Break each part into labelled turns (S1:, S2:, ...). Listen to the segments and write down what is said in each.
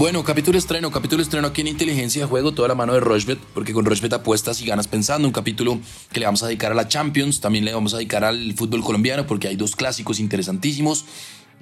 S1: Bueno, capítulo estreno, capítulo estreno aquí en Inteligencia de Juego, toda la mano de Rochbet, porque con Rochbet apuestas y ganas pensando. Un capítulo que le vamos a dedicar a la Champions, también le vamos a dedicar al fútbol colombiano, porque hay dos clásicos interesantísimos.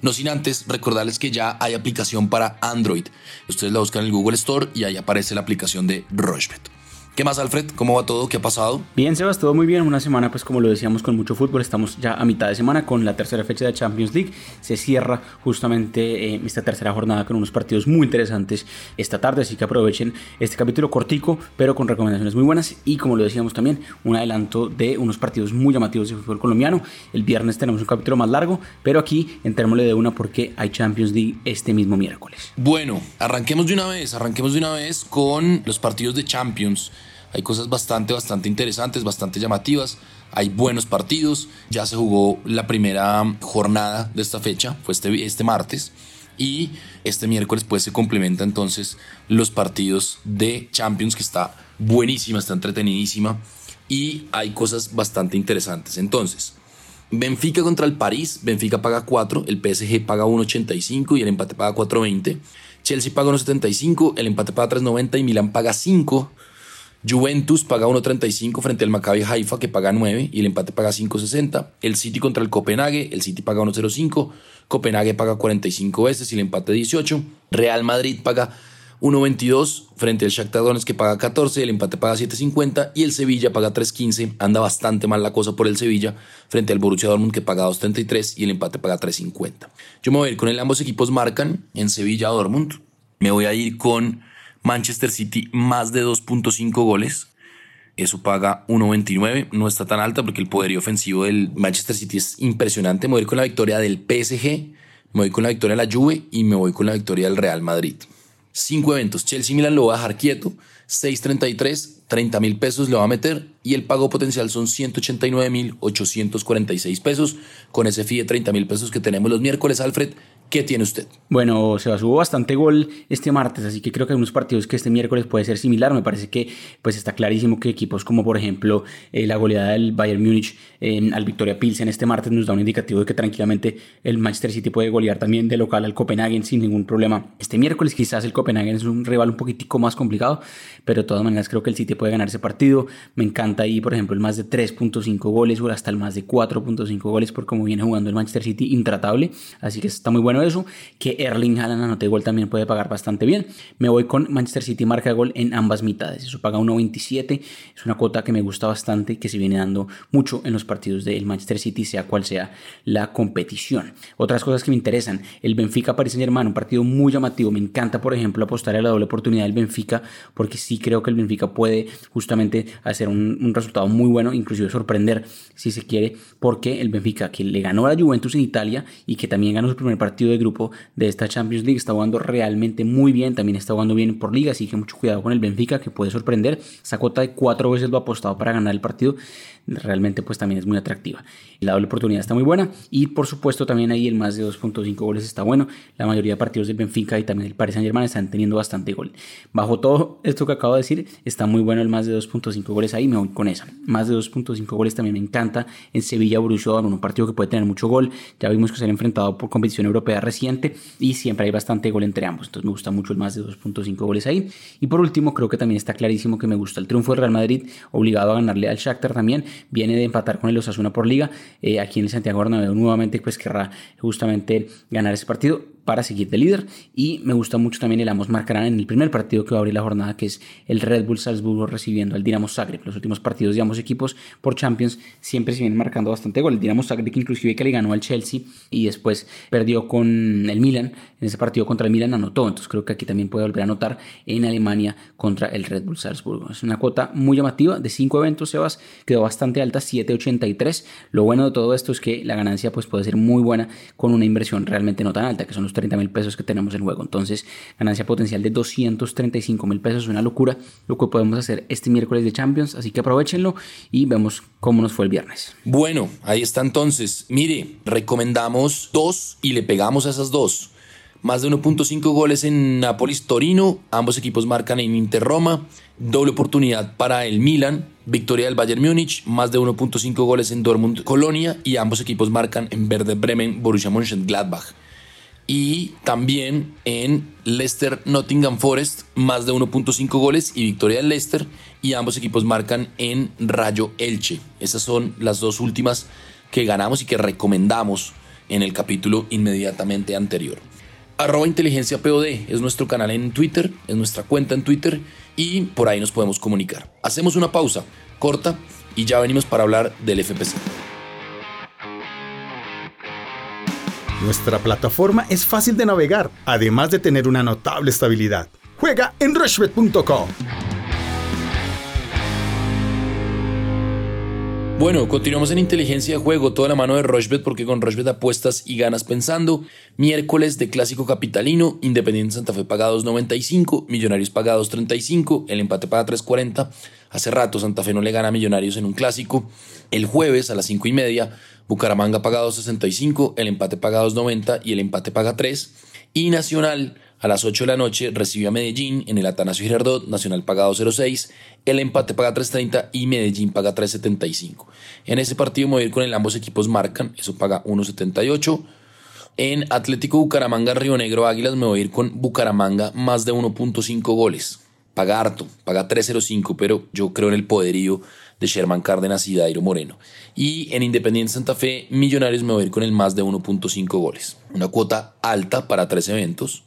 S1: No sin antes recordarles que ya hay aplicación para Android. Ustedes la buscan en el Google Store y ahí aparece la aplicación de Rochbet. ¿Qué más, Alfred? ¿Cómo va todo? ¿Qué ha pasado?
S2: Bien, Sebas, todo muy bien. Una semana, pues como lo decíamos, con mucho fútbol. Estamos ya a mitad de semana con la tercera fecha de Champions League. Se cierra justamente eh, esta tercera jornada con unos partidos muy interesantes esta tarde. Así que aprovechen este capítulo cortico, pero con recomendaciones muy buenas. Y como lo decíamos también, un adelanto de unos partidos muy llamativos de fútbol colombiano. El viernes tenemos un capítulo más largo, pero aquí entrémosle de una porque hay Champions League este mismo miércoles.
S1: Bueno, arranquemos de una vez. Arranquemos de una vez con los partidos de Champions. Hay cosas bastante, bastante interesantes, bastante llamativas. Hay buenos partidos. Ya se jugó la primera jornada de esta fecha, fue este, este martes. Y este miércoles pues se complementa entonces los partidos de Champions que está buenísima, está entretenidísima. Y hay cosas bastante interesantes. Entonces, Benfica contra el París. Benfica paga 4, el PSG paga 1.85 y el empate paga 4.20. Chelsea paga 1.75, el empate paga 3.90 y Milan paga 5. Juventus paga 1.35 frente al Maccabi Haifa que paga 9 y el empate paga 5.60. El City contra el Copenhague, el City paga 1.05, Copenhague paga 45 veces y el empate 18. Real Madrid paga 1.22 frente al Shakhtar Donetsk que paga 14, el empate paga 7.50 y el Sevilla paga 3.15. Anda bastante mal la cosa por el Sevilla frente al Borussia Dortmund que paga 2.33 y el empate paga 3.50. Yo me voy a ir con el ambos equipos marcan en Sevilla Dortmund. Me voy a ir con Manchester City más de 2.5 goles. Eso paga 1.29. No está tan alta porque el poderío ofensivo del Manchester City es impresionante. Me voy con la victoria del PSG, me voy con la victoria de la Juve y me voy con la victoria del Real Madrid. Cinco eventos. Chelsea Milan lo va a dejar quieto. 6.33, 30 mil pesos le va a meter y el pago potencial son 189 mil 846 pesos. Con ese fee de 30 mil pesos que tenemos los miércoles, Alfred, ¿Qué tiene usted?
S2: Bueno, se hubo bastante gol este martes, así que creo que hay unos partidos que este miércoles puede ser similar. Me parece que pues está clarísimo que equipos como por ejemplo eh, la goleada del Bayern Múnich al Victoria Pilsen este martes nos da un indicativo de que tranquilamente el Manchester City puede golear también de local al Copenhagen sin ningún problema. Este miércoles quizás el Copenhagen es un rival un poquitico más complicado, pero de todas maneras creo que el City puede ganar ese partido. Me encanta ahí, por ejemplo, el más de 3.5 goles o hasta el más de 4.5 goles por cómo viene jugando el Manchester City, intratable. Así que está muy bueno eso, que Erling Haaland anote gol también puede pagar bastante bien. Me voy con Manchester City marca gol en ambas mitades, eso paga 1.27, es una cuota que me gusta bastante que se viene dando mucho en los partidos del Manchester City, sea cual sea la competición. Otras cosas que me interesan, el Benfica Paris Saint Germain, un partido muy llamativo, me encanta por ejemplo apostar a la doble oportunidad del Benfica, porque sí creo que el Benfica puede justamente hacer un, resultado muy bueno, inclusive sorprender si se quiere, porque el Benfica que le ganó a la Juventus en Italia y que también ganó su primer partido de grupo de esta Champions League. Está jugando realmente muy bien, también está jugando bien por liga, así que mucho cuidado con el Benfica que puede sorprender. Esa cuota de cuatro veces lo ha apostado para ganar el partido realmente pues también es muy atractiva. La doble oportunidad está muy buena y por supuesto también ahí el más de 2.5 goles está bueno. La mayoría de partidos del Benfica y también el Paris Saint Germain están teniendo bastante gol. Bajo todo esto que acabo de decir, está muy bueno el más de 2.5 goles ahí, me voy con esa. Más de 2.5 goles también me encanta en Sevilla Borussia Dortmund, un partido que puede tener mucho gol. Ya vimos que se han enfrentado por competición europea reciente y siempre hay bastante gol entre ambos. Entonces me gusta mucho el más de 2.5 goles ahí. Y por último, creo que también está clarísimo que me gusta el triunfo del Real Madrid, obligado a ganarle al Shakhtar también viene de empatar con el Osasuna por liga. Eh, aquí en el Santiago Bernabéu nuevamente pues querrá justamente ganar ese partido para seguir de líder. Y me gusta mucho también el ambos marcarán en el primer partido que va a abrir la jornada, que es el Red Bull Salzburgo recibiendo al Dinamo Zagreb. Los últimos partidos de ambos equipos por Champions siempre se vienen marcando bastante gol. El Dinamo Zagreb inclusive que le ganó al Chelsea y después perdió con el Milan. En ese partido contra el Milan anotó. Entonces creo que aquí también puede volver a anotar en Alemania contra el Red Bull Salzburgo. Es una cuota muy llamativa de cinco eventos, Sebas. Quedó bastante alta, 7.83. Lo bueno de todo esto es que la ganancia pues, puede ser muy buena con una inversión realmente no tan alta, que son los 30 mil pesos que tenemos en juego. Entonces, ganancia potencial de 235 mil pesos, una locura lo que podemos hacer este miércoles de Champions. Así que aprovechenlo y vemos cómo nos fue el viernes.
S1: Bueno, ahí está entonces. Mire, recomendamos dos y le pegamos a esas dos. Más de 1.5 goles en Nápoles Torino, ambos equipos marcan en Inter Roma, doble oportunidad para el Milan, victoria del Bayern Múnich, más de 1.5 goles en Dortmund Colonia y ambos equipos marcan en Verde Bremen Borussia Mönchengladbach. Y también en Leicester Nottingham Forest, más de 1.5 goles y victoria del Leicester. Y ambos equipos marcan en Rayo Elche. Esas son las dos últimas que ganamos y que recomendamos en el capítulo inmediatamente anterior. Arroba inteligencia POD es nuestro canal en Twitter, es nuestra cuenta en Twitter y por ahí nos podemos comunicar. Hacemos una pausa corta y ya venimos para hablar del FPC.
S3: Nuestra plataforma es fácil de navegar, además de tener una notable estabilidad. Juega en rushbet.com.
S1: Bueno, continuamos en inteligencia de juego, toda la mano de Rochbet porque con Rochbet apuestas y ganas pensando. Miércoles de clásico capitalino, Independiente Santa Fe paga 2.95, Millonarios paga 2.35, el empate paga 3.40. Hace rato Santa Fe no le gana a Millonarios en un clásico. El jueves a las 5 y media, Bucaramanga paga 2.65, el empate paga 2.90 y el empate paga 3. Y Nacional a las 8 de la noche recibió a Medellín en el Atanasio Girardot, Nacional paga 2.06, el empate paga 3.30 y Medellín paga 3.75. En ese partido me voy a ir con el ambos equipos marcan, eso paga 1.78. En Atlético Bucaramanga Río Negro Águilas me voy a ir con Bucaramanga más de 1.5 goles. Paga harto, paga 3.05, pero yo creo en el poderío de Sherman Cárdenas y Dairo Moreno. Y en Independiente Santa Fe, Millonarios me voy a ir con el más de 1.5 goles. Una cuota alta para tres eventos.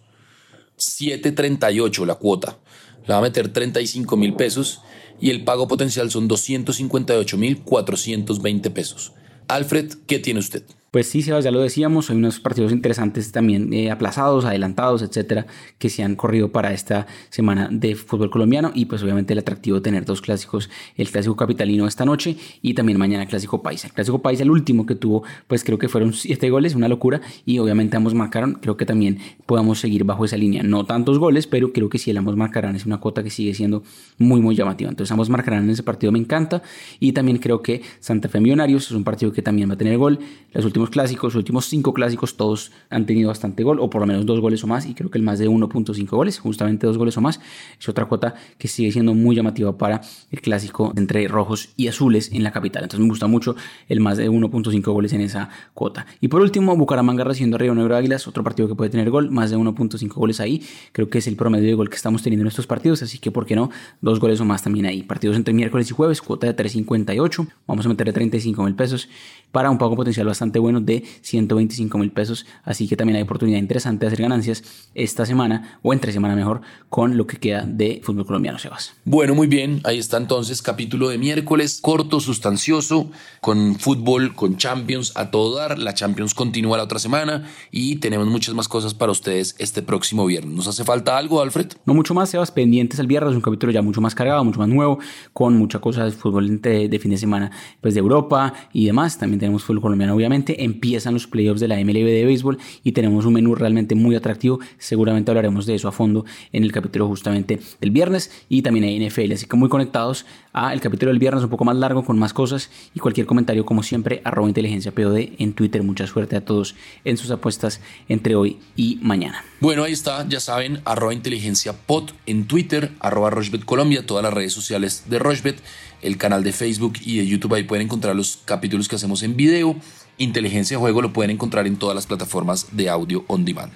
S1: 7.38 la cuota. Le va a meter 35 mil pesos y el pago potencial son 258 mil 420 pesos. Alfred, ¿qué tiene usted?
S2: Pues sí, Sebas, ya lo decíamos, hay unos partidos interesantes también eh, aplazados, adelantados, etcétera, que se han corrido para esta semana de fútbol colombiano y pues obviamente el atractivo de tener dos clásicos, el clásico capitalino esta noche y también mañana el clásico paisa. El clásico paisa, el último que tuvo, pues creo que fueron siete goles, una locura y obviamente ambos marcaron, creo que también podamos seguir bajo esa línea, no tantos goles, pero creo que si el ambos marcarán es una cuota que sigue siendo muy, muy llamativa. Entonces ambos marcarán en ese partido, me encanta y también creo que Santa Fe Millonarios es un partido que también va a tener gol. Las últimas clásicos, los últimos cinco clásicos, todos han tenido bastante gol, o por lo menos dos goles o más, y creo que el más de 1.5 goles, justamente dos goles o más, es otra cuota que sigue siendo muy llamativa para el clásico entre rojos y azules en la capital. Entonces me gusta mucho el más de 1.5 goles en esa cuota. Y por último, Bucaramanga recibiendo a Río Negro Águilas, otro partido que puede tener gol, más de 1.5 goles ahí. Creo que es el promedio de gol que estamos teniendo en estos partidos, así que por qué no, dos goles o más también ahí. Partidos entre miércoles y jueves, cuota de 3.58, vamos a meterle 35 mil pesos para un pago potencial bastante bueno de 125 mil pesos. Así que también hay oportunidad interesante de hacer ganancias esta semana o entre semana mejor con lo que queda de fútbol colombiano, Sebas.
S1: Bueno, muy bien. Ahí está entonces capítulo de miércoles, corto, sustancioso, con fútbol, con Champions a todo dar. La Champions continúa la otra semana y tenemos muchas más cosas para ustedes este próximo viernes. ¿Nos hace falta algo, Alfred?
S2: No mucho más, Sebas. Pendientes el viernes, un capítulo ya mucho más cargado, mucho más nuevo, con muchas cosas de fútbol de, de fin de semana pues de Europa y demás. También tenemos fútbol colombiano, obviamente. Empiezan los playoffs de la MLB de béisbol y tenemos un menú realmente muy atractivo. Seguramente hablaremos de eso a fondo en el capítulo justamente del viernes y también hay NFL. Así que muy conectados a el capítulo del viernes, un poco más largo, con más cosas y cualquier comentario, como siempre, arroba inteligencia POD en Twitter. Mucha suerte a todos en sus apuestas entre hoy y mañana.
S1: Bueno, ahí está, ya saben, arroba inteligencia pod en Twitter, arroba Rochbet Colombia, todas las redes sociales de Rochbet el canal de Facebook y de YouTube. Ahí pueden encontrar los capítulos que hacemos en video. Inteligencia de Juego lo pueden encontrar en todas las plataformas de audio on demand.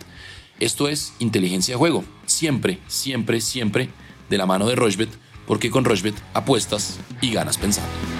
S1: Esto es Inteligencia de Juego. Siempre, siempre, siempre de la mano de Rochbet, porque con Rochbet apuestas y ganas pensando.